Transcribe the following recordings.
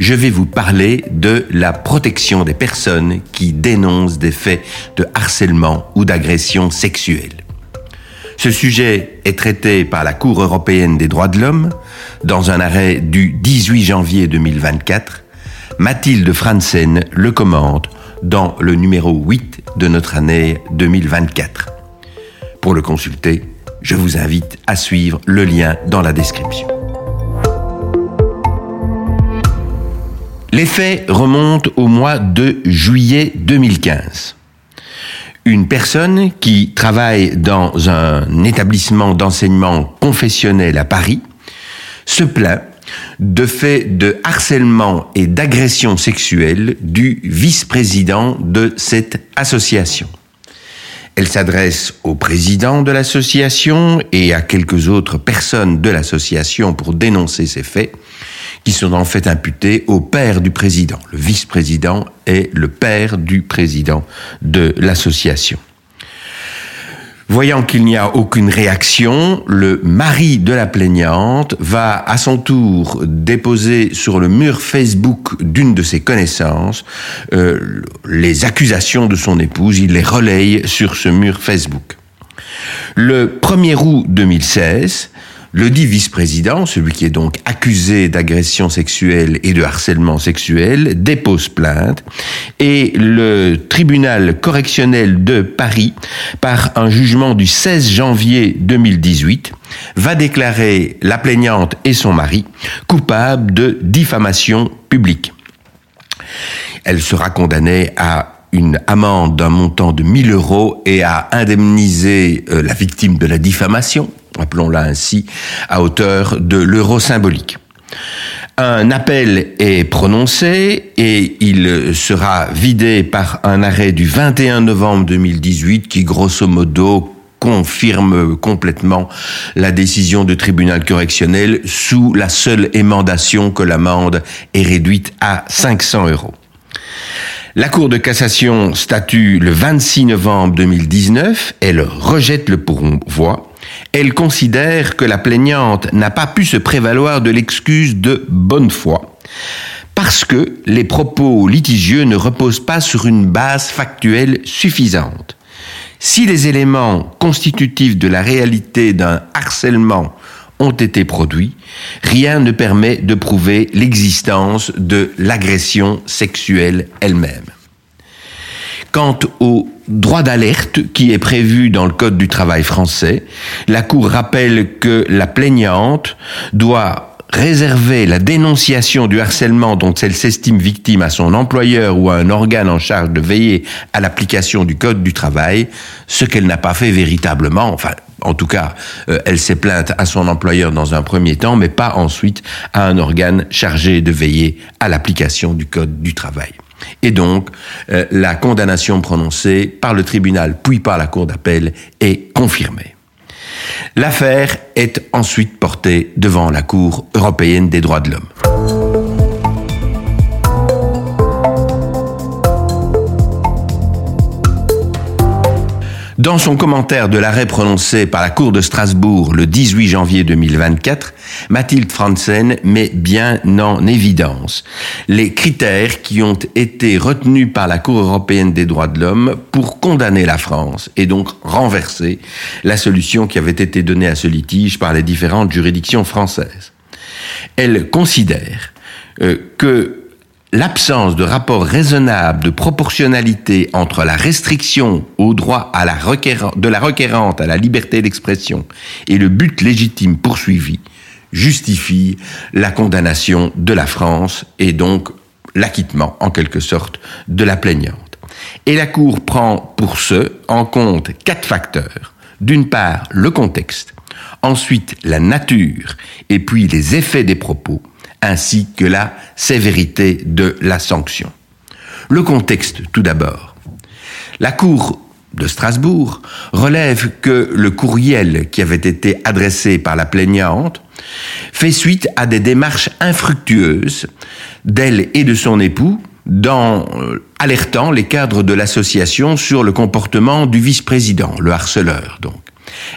je vais vous parler de la protection des personnes qui dénoncent des faits de harcèlement ou d'agression sexuelle. Ce sujet est traité par la Cour européenne des droits de l'homme dans un arrêt du 18 janvier 2024. Mathilde Franzen le commente dans le numéro 8 de notre année 2024. Pour le consulter, je vous invite à suivre le lien dans la description. Les faits remontent au mois de juillet 2015. Une personne qui travaille dans un établissement d'enseignement confessionnel à Paris se plaint de faits de harcèlement et d'agression sexuelle du vice-président de cette association. Elle s'adresse au président de l'association et à quelques autres personnes de l'association pour dénoncer ces faits qui sont en fait imputés au père du président. Le vice-président est le père du président de l'association. Voyant qu'il n'y a aucune réaction, le mari de la plaignante va à son tour déposer sur le mur Facebook d'une de ses connaissances euh, les accusations de son épouse. Il les relaye sur ce mur Facebook. Le 1er août 2016, le dit vice-président, celui qui est donc accusé d'agression sexuelle et de harcèlement sexuel, dépose plainte et le tribunal correctionnel de Paris, par un jugement du 16 janvier 2018, va déclarer la plaignante et son mari coupables de diffamation publique. Elle sera condamnée à une amende d'un montant de 1000 euros et à indemniser euh, la victime de la diffamation, appelons-la ainsi, à hauteur de l'euro symbolique. Un appel est prononcé et il sera vidé par un arrêt du 21 novembre 2018 qui, grosso modo, confirme complètement la décision du tribunal correctionnel sous la seule émandation que l'amende est réduite à 500 euros. La Cour de cassation statue le 26 novembre 2019, elle rejette le pourvoi elle considère que la plaignante n'a pas pu se prévaloir de l'excuse de bonne foi parce que les propos litigieux ne reposent pas sur une base factuelle suffisante. Si les éléments constitutifs de la réalité d'un harcèlement ont été produits, rien ne permet de prouver l'existence de l'agression sexuelle elle-même. Quant au droit d'alerte qui est prévu dans le Code du travail français, la Cour rappelle que la plaignante doit réserver la dénonciation du harcèlement dont elle s'estime victime à son employeur ou à un organe en charge de veiller à l'application du Code du travail, ce qu'elle n'a pas fait véritablement, enfin en tout cas, euh, elle s'est plainte à son employeur dans un premier temps, mais pas ensuite à un organe chargé de veiller à l'application du Code du travail. Et donc, euh, la condamnation prononcée par le tribunal puis par la Cour d'appel est confirmée. L'affaire est ensuite portée devant la Cour européenne des droits de l'homme. Dans son commentaire de l'arrêt prononcé par la Cour de Strasbourg le 18 janvier 2024, Mathilde Franzen met bien en évidence les critères qui ont été retenus par la Cour européenne des droits de l'homme pour condamner la France et donc renverser la solution qui avait été donnée à ce litige par les différentes juridictions françaises. Elle considère euh, que l'absence de rapport raisonnable de proportionnalité entre la restriction au droit de la requérante à la liberté d'expression et le but légitime poursuivi justifie la condamnation de la France et donc l'acquittement en quelque sorte de la plaignante. Et la Cour prend pour ce en compte quatre facteurs. D'une part, le contexte, ensuite la nature et puis les effets des propos, ainsi que la sévérité de la sanction. Le contexte, tout d'abord. La Cour de Strasbourg relève que le courriel qui avait été adressé par la plaignante fait suite à des démarches infructueuses d'elle et de son époux dans euh, alertant les cadres de l'association sur le comportement du vice-président, le harceleur donc.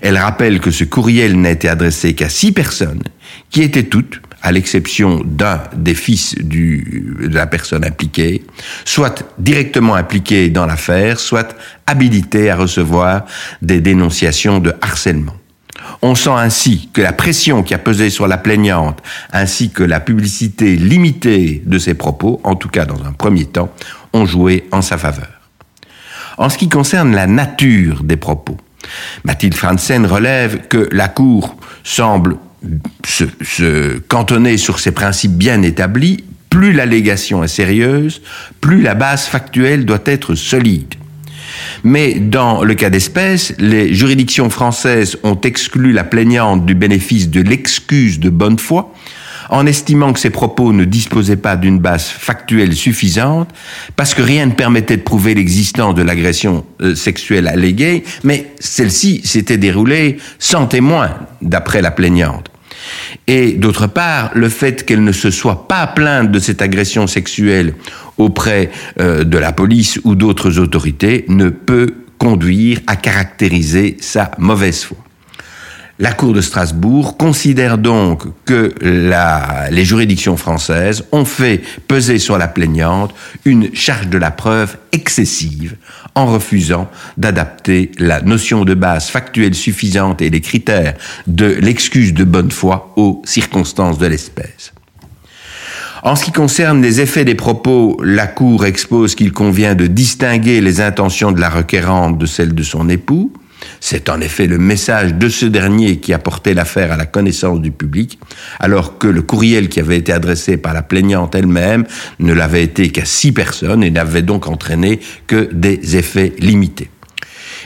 Elle rappelle que ce courriel n'a été adressé qu'à six personnes, qui étaient toutes, à l'exception d'un des fils du, de la personne impliquée, soit directement impliquées dans l'affaire, soit habilitées à recevoir des dénonciations de harcèlement. On sent ainsi que la pression qui a pesé sur la plaignante, ainsi que la publicité limitée de ses propos, en tout cas dans un premier temps, ont joué en sa faveur. En ce qui concerne la nature des propos, Mathilde Franzen relève que la Cour semble se, se, cantonner sur ses principes bien établis, plus l'allégation est sérieuse, plus la base factuelle doit être solide. Mais dans le cas d'espèce, les juridictions françaises ont exclu la plaignante du bénéfice de l'excuse de bonne foi, en estimant que ses propos ne disposaient pas d'une base factuelle suffisante, parce que rien ne permettait de prouver l'existence de l'agression euh, sexuelle alléguée, mais celle-ci s'était déroulée sans témoin, d'après la plaignante. Et d'autre part, le fait qu'elle ne se soit pas plainte de cette agression sexuelle auprès euh, de la police ou d'autres autorités ne peut conduire à caractériser sa mauvaise foi. La Cour de Strasbourg considère donc que les juridictions françaises ont fait peser sur la plaignante une charge de la preuve excessive en refusant d'adapter la notion de base factuelle suffisante et les critères de l'excuse de bonne foi aux circonstances de l'espèce. En ce qui concerne les effets des propos, la Cour expose qu'il convient de distinguer les intentions de la requérante de celles de son époux, c'est en effet le message de ce dernier qui a porté l'affaire à la connaissance du public, alors que le courriel qui avait été adressé par la plaignante elle-même ne l'avait été qu'à six personnes et n'avait donc entraîné que des effets limités.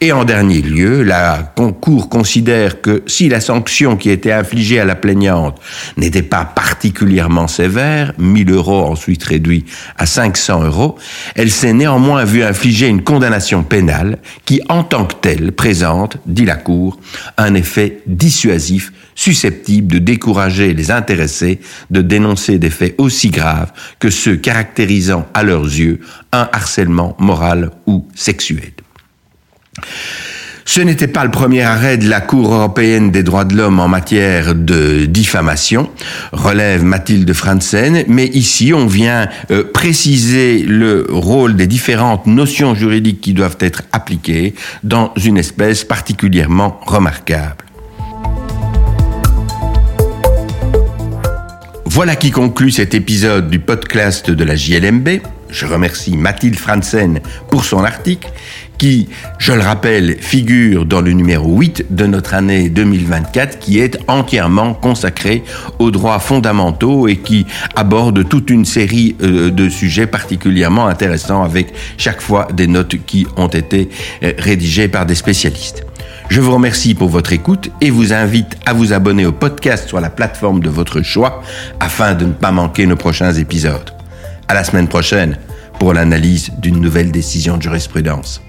Et en dernier lieu, la Cour considère que si la sanction qui était infligée à la plaignante n'était pas particulièrement sévère, 1000 euros ensuite réduit à 500 euros, elle s'est néanmoins vue infliger une condamnation pénale qui, en tant que telle, présente, dit la Cour, un effet dissuasif susceptible de décourager les intéressés de dénoncer des faits aussi graves que ceux caractérisant à leurs yeux un harcèlement moral ou sexuel. Ce n'était pas le premier arrêt de la Cour européenne des droits de l'homme en matière de diffamation, relève Mathilde Franzen, mais ici on vient euh, préciser le rôle des différentes notions juridiques qui doivent être appliquées dans une espèce particulièrement remarquable. Voilà qui conclut cet épisode du podcast de la JLMB. Je remercie Mathilde Franzen pour son article qui, je le rappelle, figure dans le numéro 8 de notre année 2024, qui est entièrement consacré aux droits fondamentaux et qui aborde toute une série euh, de sujets particulièrement intéressants avec chaque fois des notes qui ont été euh, rédigées par des spécialistes. Je vous remercie pour votre écoute et vous invite à vous abonner au podcast sur la plateforme de votre choix afin de ne pas manquer nos prochains épisodes. À la semaine prochaine pour l'analyse d'une nouvelle décision de jurisprudence.